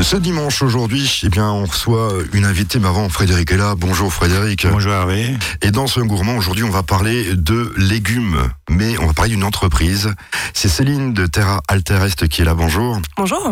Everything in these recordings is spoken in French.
Ce dimanche aujourd'hui, eh bien, on reçoit une invitée, mais avant Frédéric est là. Bonjour Frédéric. Bonjour Hervé. Et dans ce gourmand, aujourd'hui, on va parler de légumes, mais on va parler d'une entreprise. C'est Céline de Terra Alterest qui est là. Bonjour. Bonjour.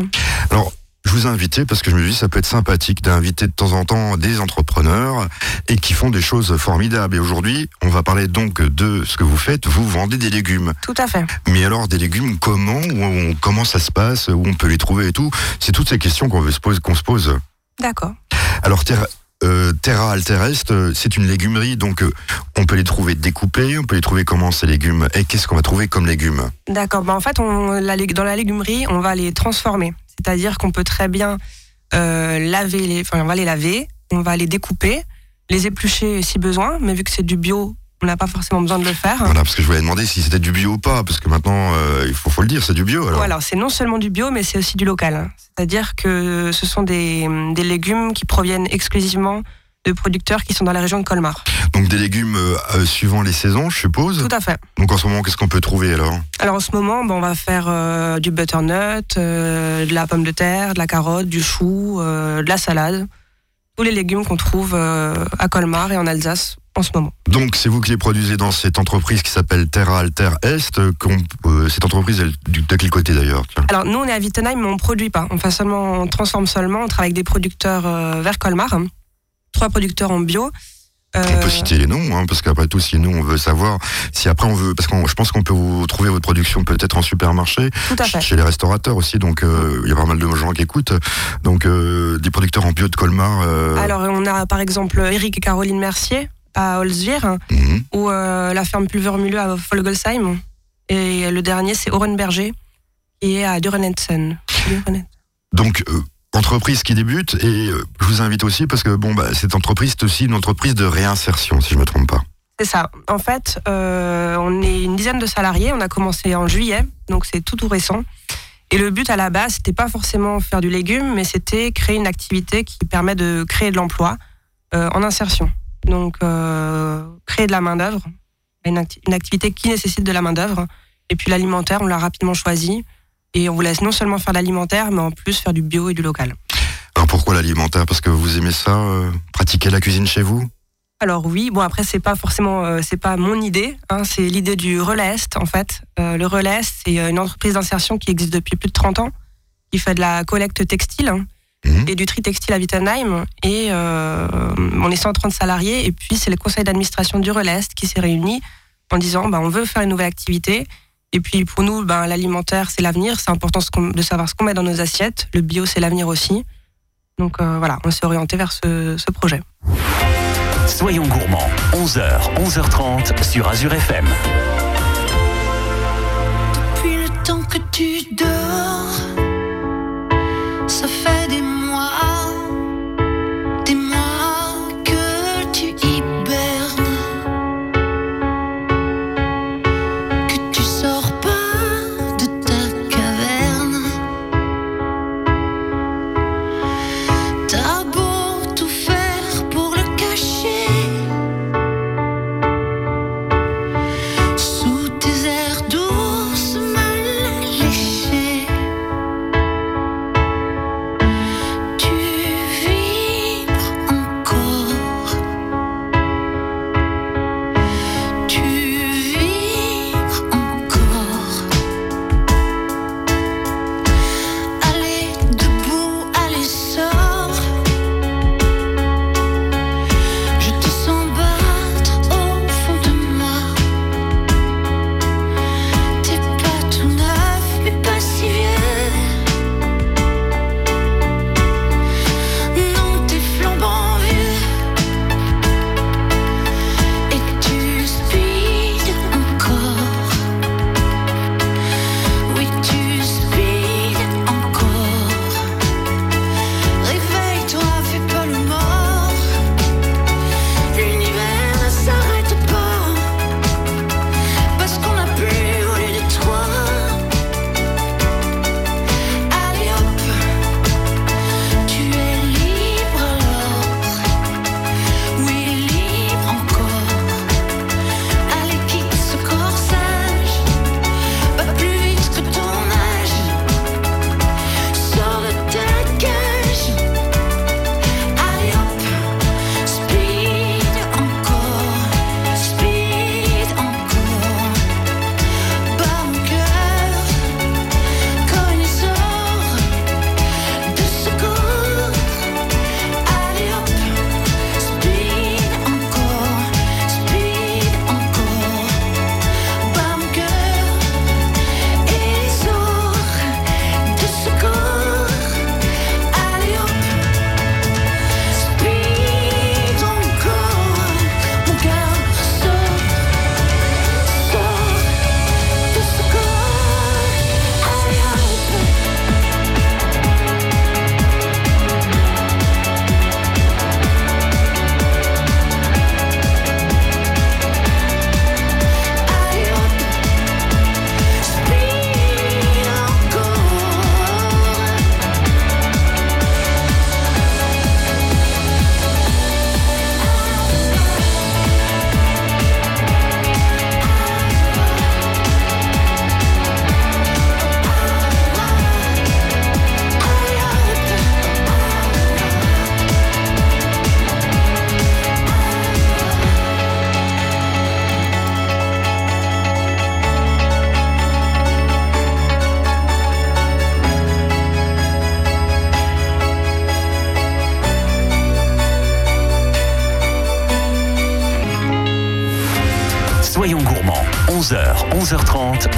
Alors, je vous ai invité parce que je me dis ça peut être sympathique d'inviter de temps en temps des entrepreneurs et qui font des choses formidables. Et aujourd'hui, on va parler donc de ce que vous faites. Vous vendez des légumes. Tout à fait. Mais alors des légumes, comment où comment ça se passe, où on peut les trouver et tout? C'est toutes ces questions qu'on se pose. Qu'on se pose. D'accord. Alors Terra, euh, Terra Alterest, euh, c'est une légumerie, donc euh, on peut les trouver découpés, on peut les trouver comment ces légumes? Et qu'est-ce qu'on va trouver comme légumes? D'accord. Bah, en fait, on, la, dans la légumerie, on va les transformer. C'est-à-dire qu'on peut très bien euh, laver les, enfin, on va les laver, on va les découper, les éplucher si besoin, mais vu que c'est du bio, on n'a pas forcément besoin de le faire. Voilà, parce que je voulais demander si c'était du bio ou pas, parce que maintenant, euh, il faut, faut, le dire, c'est du bio. Alors, voilà, c'est non seulement du bio, mais c'est aussi du local. C'est-à-dire que ce sont des, des légumes qui proviennent exclusivement de producteurs qui sont dans la région de Colmar. Donc des légumes euh, suivant les saisons, je suppose Tout à fait. Donc en ce moment, qu'est-ce qu'on peut trouver alors? Alors en ce moment, bon, on va faire euh, du butternut, euh, de la pomme de terre, de la carotte, du chou, euh, de la salade. Tous les légumes qu'on trouve euh, à Colmar et en Alsace en ce moment. Donc c'est vous qui les produisez dans cette entreprise qui s'appelle Terra Alter Est. Euh, cette entreprise, elle, de quel côté d'ailleurs Alors nous, on est à Wittenheim, mais on ne produit pas. On, fait seulement, on transforme seulement, on travaille avec des producteurs euh, vers Colmar trois producteurs en bio. Euh... On peut citer les noms, hein, parce qu'après tout, si nous on veut savoir, si après on veut, parce que je pense qu'on peut vous trouver votre production peut-être en supermarché, chez les restaurateurs aussi, donc euh, il y a pas mal de gens qui écoutent, donc euh, des producteurs en bio de Colmar. Euh... Alors on a par exemple Eric et Caroline Mercier à Holzwihr, mm -hmm. ou euh, la ferme Pulvermühle à Folgelsheim, et le dernier c'est Orenberger, qui est à Durenetsen. Donc euh, entreprise qui débute et euh, je vous invite aussi parce que bon bah, cette entreprise c'est aussi une entreprise de réinsertion si je me trompe pas. C'est ça. En fait, euh, on est une dizaine de salariés. On a commencé en juillet, donc c'est tout tout récent. Et le but à la base, c'était pas forcément faire du légume, mais c'était créer une activité qui permet de créer de l'emploi euh, en insertion. Donc créer de la main d'œuvre, une, une, activité qui nécessite de la main d'œuvre. Et puis l'alimentaire, on l'a rapidement choisi. Et on vous laisse non seulement faire l'alimentaire, mais en plus faire du bio et du local. Alors pourquoi l'alimentaire Parce que vous aimez ça, euh, pratiquer la cuisine chez vous alors oui, bon après c'est pas forcément euh, c'est pas mon idée, hein, c'est l'idée du Relais en fait. Euh, le Relais Est c'est une entreprise d'insertion qui existe depuis plus de 30 ans, qui fait de la collecte textile hein, mmh. et du tri textile à Wittenheim et euh, on est 130 salariés et puis c'est le conseil d'administration du Relais Est qui s'est réuni en disant bah, on veut faire une nouvelle activité et puis pour nous, ben, l'alimentaire, c'est l'avenir. C'est important de savoir ce qu'on met dans nos assiettes. Le bio, c'est l'avenir aussi. Donc euh, voilà, on s'est orienté vers ce, projet. Soyons gourmands, 11h, 11h30 sur Azure FM.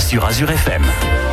Sur Azure FM.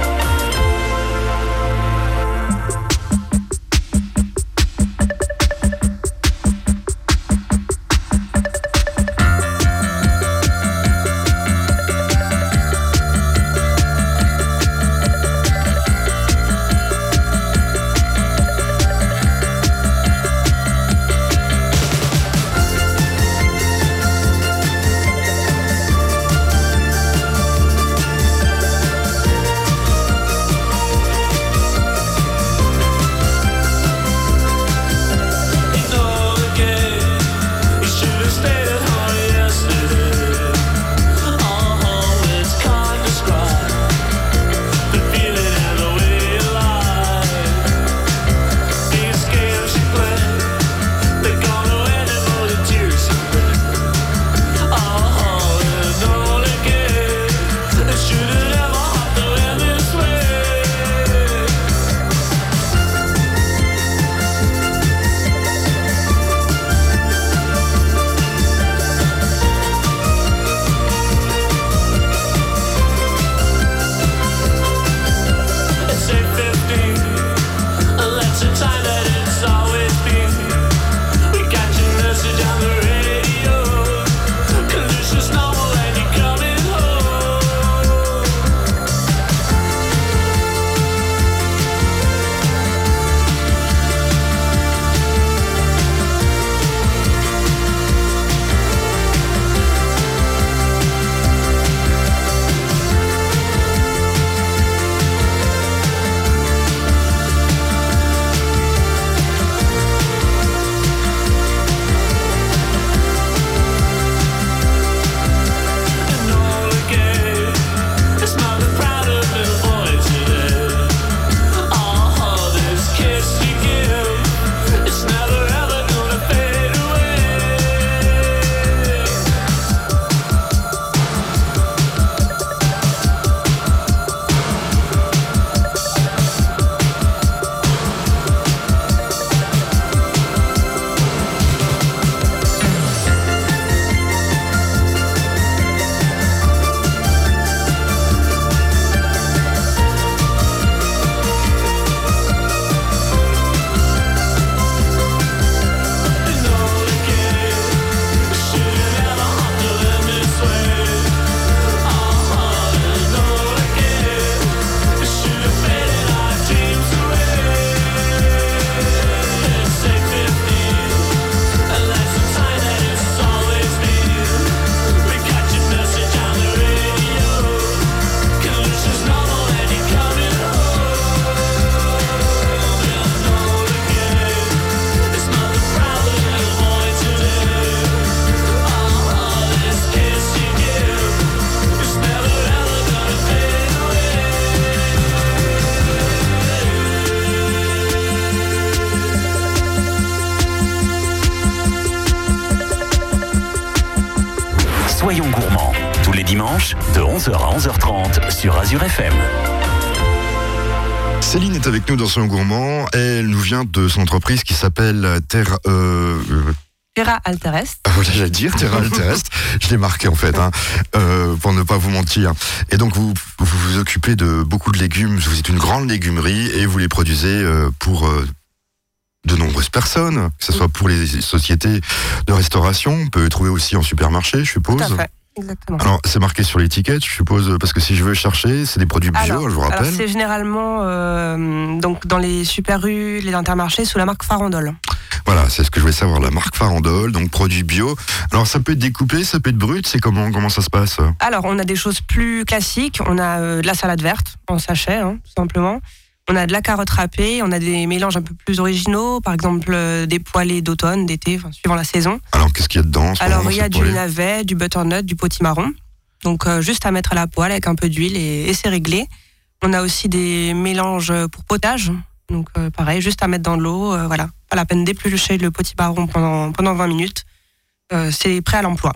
De 11h à 11h30 sur Azure FM. Céline est avec nous dans son gourmand. Elle nous vient de son entreprise qui s'appelle Terre. Euh, euh, Terra Alterest. Ah, voilà, j'allais dire Terra Alterest. Je l'ai marqué en fait, hein, euh, pour ne pas vous mentir. Et donc vous, vous vous occupez de beaucoup de légumes. Vous êtes une grande légumerie et vous les produisez euh, pour euh, de nombreuses personnes, que ce soit pour les sociétés de restauration. On peut les trouver aussi en supermarché, je suppose. Tout à fait. Exactement. Alors c'est marqué sur l'étiquette, je suppose, parce que si je veux chercher, c'est des produits bio, Alors- je vous rappelle. c'est généralement euh, donc dans les super rues, les intermarchés sous la marque Farandole. Voilà, c'est ce que je voulais savoir, la marque Farandole, donc produit bio. Alors ça peut être découpé, ça peut être brut, c'est comment comment ça se passe? Alors on a des choses plus classiques, on a euh, de la salade verte en sachet hein, tout simplement. On a de la carotte râpée, on a des mélanges un peu plus originaux, par exemple euh, des poêlés d'automne, d'été, enfin, suivant la saison. Alors qu'est-ce qu'il y a dedans Alors il y a du navet, du butternut, du potimarron. Donc euh, juste à mettre à la poêle avec un peu d'huile et, et c'est réglé. On a aussi des mélanges pour potage. Donc euh, pareil, juste à mettre dans de l'eau, voilà. Pas la peine d'éplucher le potimarron pendant, pendant 20 minutes. C'est prêt à l'emploi.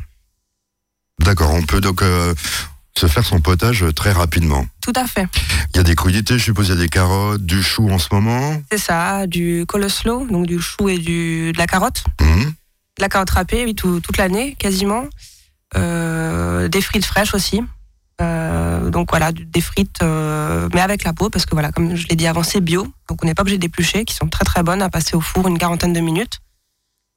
D'accord, on peut donc se faire son potage très rapidement. Tout à fait. Il y a des crudités, je suppose, il y a des carottes, du chou en ce moment. C'est ça, du coleslaw, donc du chou et du, de la carotte. Mhm. De la carotte râpée, oui, tout- toute l'année, quasiment. Euh, des frites fraîches aussi. Euh, donc voilà, des frites, euh, mais avec la peau, parce que voilà, comme je l'ai dit avant, c'est bio, donc on n'est pas obligé d'éplucher, qui sont très très bonnes à passer au four une quarantaine de minutes,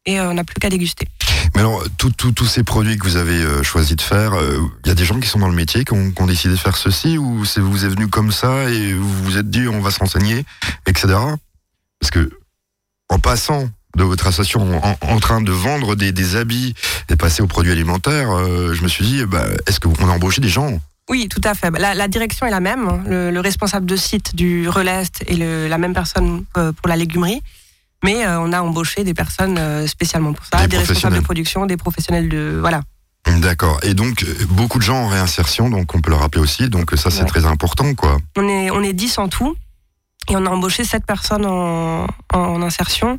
et on n'a plus qu'à déguster. Mais alors, tous ces produits que vous avez euh, choisi de faire, il y a des gens qui sont dans le métier, qui ont, qui ont décidé de faire ceci, ou c'est vous êtes venu comme ça et vous vous êtes dit on va se renseigner, etc. Parce que en passant de votre association en, en train de vendre des, des habits et passer aux produits alimentaires, euh, je me suis dit, bah, est-ce qu'on a embauché des gens? Oui, tout à fait. Bah, La, la direction est la même. hein. Le, le responsable de site du Relest est le- la même personne euh, pour la légumerie. Mais euh, on a embauché des personnes euh, spécialement pour ça, Des des, responsables de production, des professionnels de voilà. D'accord. Et donc, euh, beaucoup de gens en réinsertion, donc on peut le rappeler aussi, donc ça c'est Ouais. très important, quoi. On est on est 10 en tout et on a embauché 7 personnes en, en insertion.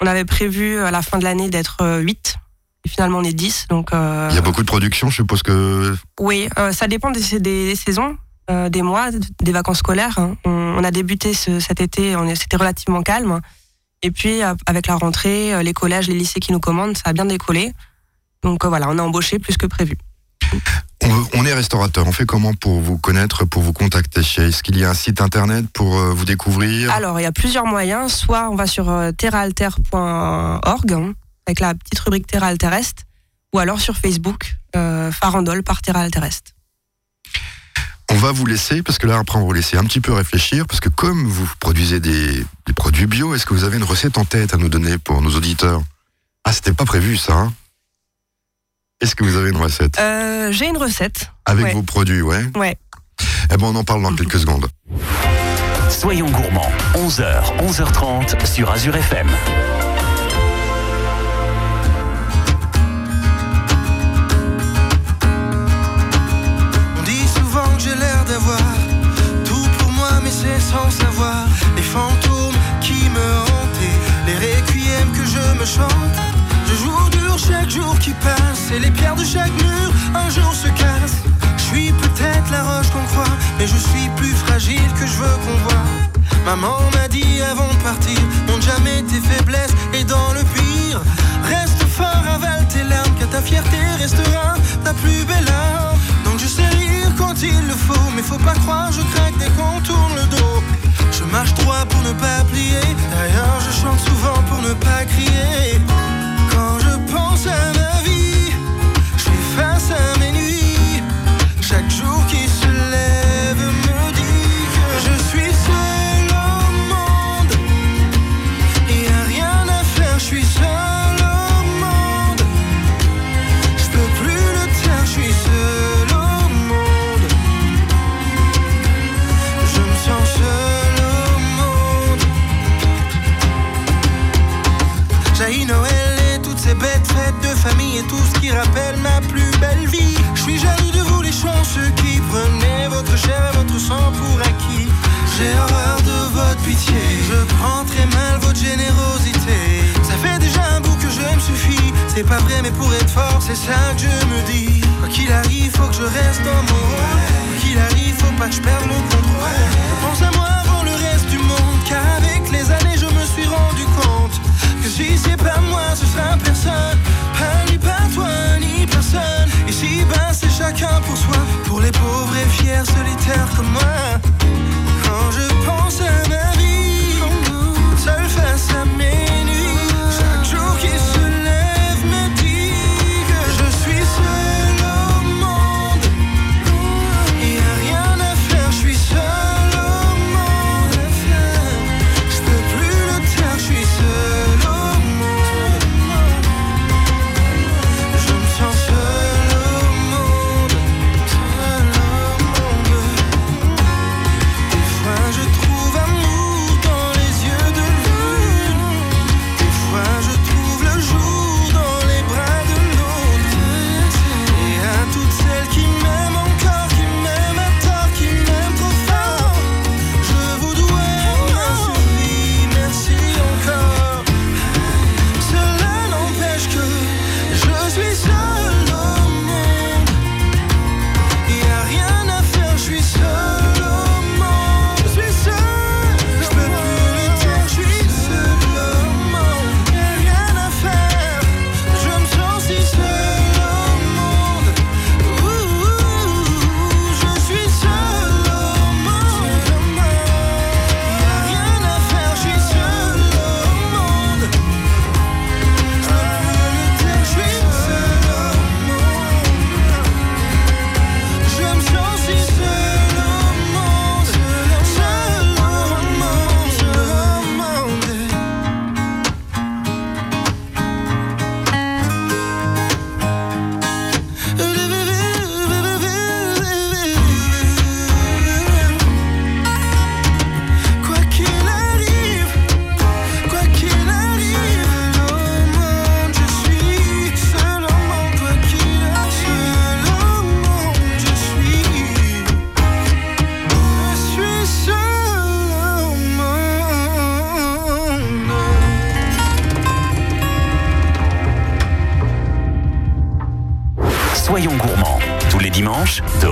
On avait prévu à la fin de l'année d'être euh, 8 et finalement on est 10 donc euh, Il y a beaucoup de production, je suppose que... Oui, euh, ça dépend des, saisons, euh, des mois, des vacances scolaires. hein. On, on a débuté ce- cet été, c'était relativement calme. Et puis, avec la rentrée, euh, les collèges, les lycées qui nous commandent, ça a bien décollé. Donc euh, voilà, on a embauché plus que prévu. On, est restaurateur, on fait comment pour vous connaître, pour vous contacter? Est-ce qu'il y a un site internet pour euh, vous découvrir? Alors, il y a plusieurs moyens. Soit on va sur terraalter.org, hein, avec la petite rubrique Terra Alterest, ou alors sur Facebook, euh, Farandole par Terra Alterest. On va vous laisser, parce que là après on va vous laisser un petit peu réfléchir, parce que comme vous produisez des, des produits bio, est-ce que vous avez une recette en tête à nous donner pour nos auditeurs? Ah, c'était pas prévu ça, hein? Est-ce que vous avez une recette? Euh, J'ai une recette. Avec ouais. vos produits, ouais Ouais. Eh ben on en parle dans quelques secondes. Soyons gourmands, 11h, 11h30 sur Azure FM. C'est pas vrai mais pour être fort c'est ça que je me dis. Quoi qu'il arrive, faut que je reste dans mon rôle. Quoi qu'il arrive, faut pas que je perde mon contrôle. Je pense à moi avant le reste du monde, car avec les années je me suis rendu compte que si c'est pas moi, ce sera personne. Pas ni pas toi, ni personne. Ici, ben, c'est chacun pour soi. Pour les pauvres et fiers solitaires comme moi. Quand je pense à ma vie, seul face à mes nuits, chaque jour qui se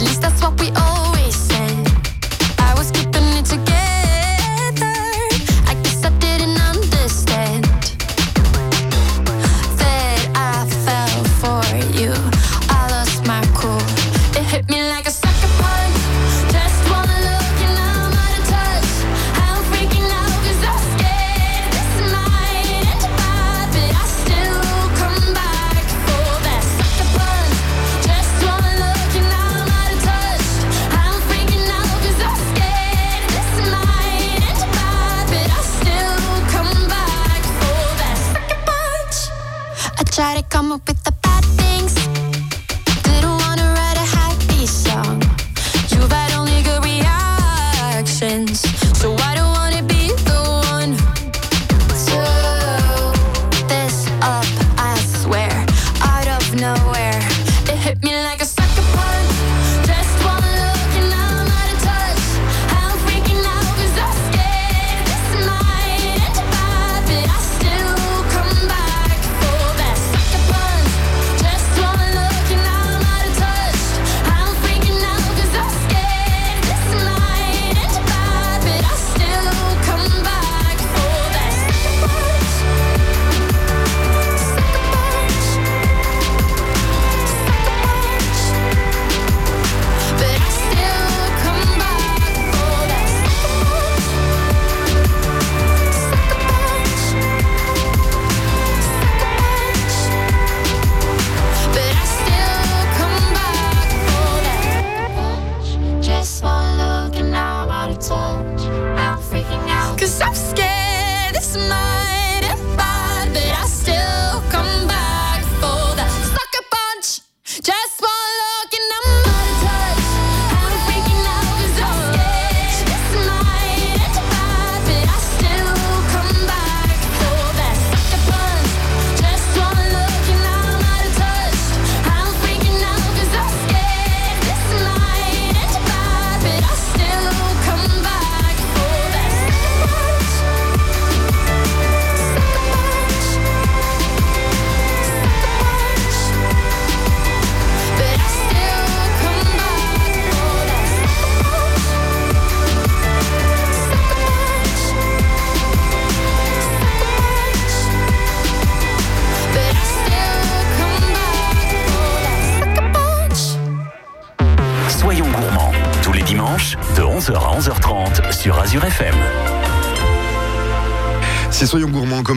At least that's what we always said. I was keeping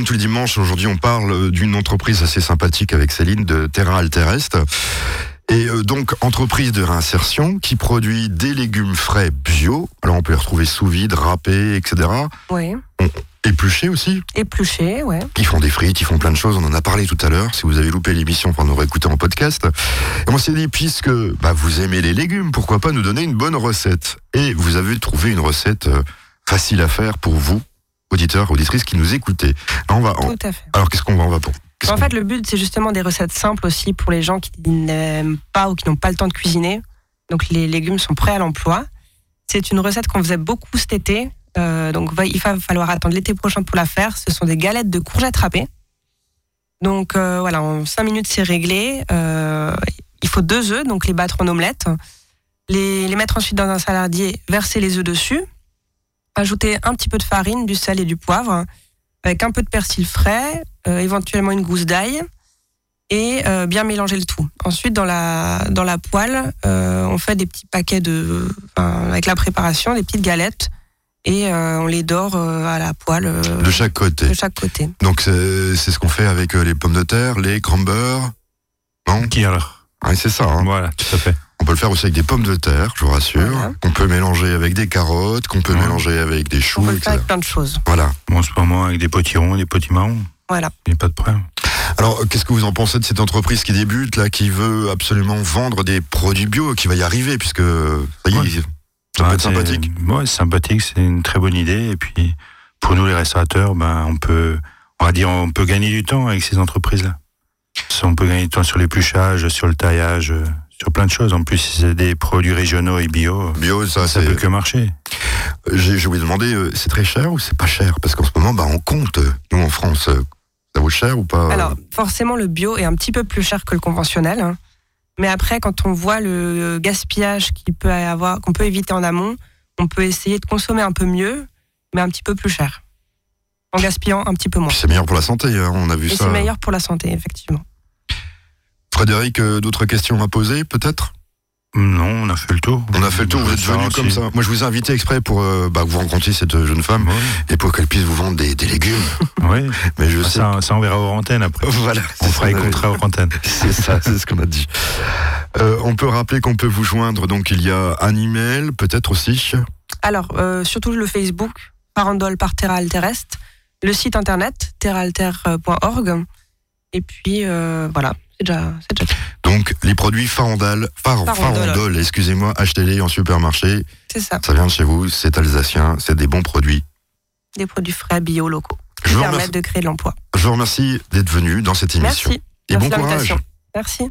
comme tous les dimanches. Aujourd'hui, on parle d'une entreprise assez sympathique avec Céline de Terra Altereste. Et euh, donc, entreprise de réinsertion qui produit des légumes frais bio. Alors, on peut les retrouver sous vide, râpés, etc. Ouais. Épluchés aussi. Épluché, ouais. Ils font des frites, ils font plein de choses. On en a parlé tout à l'heure. Si vous avez loupé l'émission pour nous réécouter en podcast. Et on s'est dit, puisque bah, vous aimez les légumes, pourquoi pas nous donner une bonne recette? Et vous avez trouvé une recette euh, facile à faire pour vous, auditeurs, auditrices qui nous écoutez. Alors, on va, on- Tout à fait. alors qu'est-ce qu'on va, on va pour En fait, le but, c'est justement des recettes simples aussi pour les gens qui n'aiment pas ou qui n'ont pas le temps de cuisiner. Donc, les légumes sont prêts à l'emploi. C'est une recette qu'on faisait beaucoup cet été. Euh, donc, il va falloir attendre l'été prochain pour la faire. Ce sont des galettes de courgettes râpées. Donc, euh, voilà, en 5 minutes, c'est réglé. Euh, il faut deux œufs, donc les battre en omelette. Les, les mettre ensuite dans un saladier, verser les œufs dessus. Ajouter un petit peu de farine, du sel et du poivre. Avec un peu de persil frais, euh, éventuellement une gousse d'ail et euh, bien mélanger le tout. Ensuite, dans la, dans la poêle, euh, on fait des petits paquets de, enfin, avec la préparation, des petites galettes et euh, on les dore euh, à la poêle euh, De chaque côté. de chaque côté. Donc c'est ce qu'on fait avec euh, les pommes de terre, les crambeurs. Non? Qui alors? Ouais, c'est ça. hein. Voilà, tout à fait. On peut le faire aussi avec des pommes de terre, je vous rassure. Voilà. Qu'on peut mélanger avec des carottes, qu'on peut Ouais. mélanger avec des On choux, peut le etc. faire avec plein de choses. Voilà. Bon, en ce moment, avec des potirons, des potimons, Voilà. il n'y a pas de problème. Alors, qu'est-ce que vous en pensez de cette entreprise qui débute, là, qui veut absolument vendre des produits bio, qui va y arriver, puisque ça y est, Ouais. ça peut Ouais, être c'est- sympathique. C'est sympathique, c'est une très bonne idée. Et puis, pour nous, les restaurateurs, ben, on peut, on va dire, on peut gagner du temps avec ces entreprises-là. On peut gagner du temps sur l'épluchage, sur le taillage, euh, sur plein de choses. En plus, si c'est des produits régionaux et bio, Bio, ça, ça c'est. peut que marcher. J'ai j'ai voulu demander, euh, c'est très cher ou c'est pas cher? Parce qu'en ce moment, bah, on compte, euh, nous en France, euh, ça vaut cher ou pas? Alors, forcément, le bio est un petit peu plus cher que le conventionnel. hein. Mais après, quand on voit le gaspillage qu'il peut y avoir, qu'on peut éviter en amont, on peut essayer de consommer un peu mieux, mais un petit peu plus cher. En gaspillant un petit peu moins. Puis c'est meilleur pour la santé, hein, on a vu Et ça. c'est meilleur pour la santé, effectivement. Frédéric, euh, d'autres questions à poser, peut-être? Non, on a fait le tour. On a fait le tour, vous êtes venu comme ça. Moi, je vous ai invité exprès pour euh, bah, que vous rencontriez cette jeune femme et pour qu'elle puisse vous vendre des, des légumes. oui. Mais je sais. Ça, ça, on verra hors antenne après. Voilà, On fera les contrats hors antenne. C'est ça, c'est ce qu'on a dit. Euh, on peut rappeler qu'on peut vous joindre, donc il y a un email, peut-être aussi. Alors, euh, surtout le Facebook, Farandole par Terra Alterest, le site internet terraalter.org, et puis euh, voilà, c'est déjà, Donc les produits Farandale, Far- Farandole. Farandole, excusez-moi, achetez-les en supermarché. c'est ça, Ça vient de chez vous, c'est alsacien, c'est des bons produits. des produits frais bio locaux Je qui vous permettent de créer de l'emploi. je vous remercie d'être venu dans cette émission. Merci. Et Merci bon courage. Merci.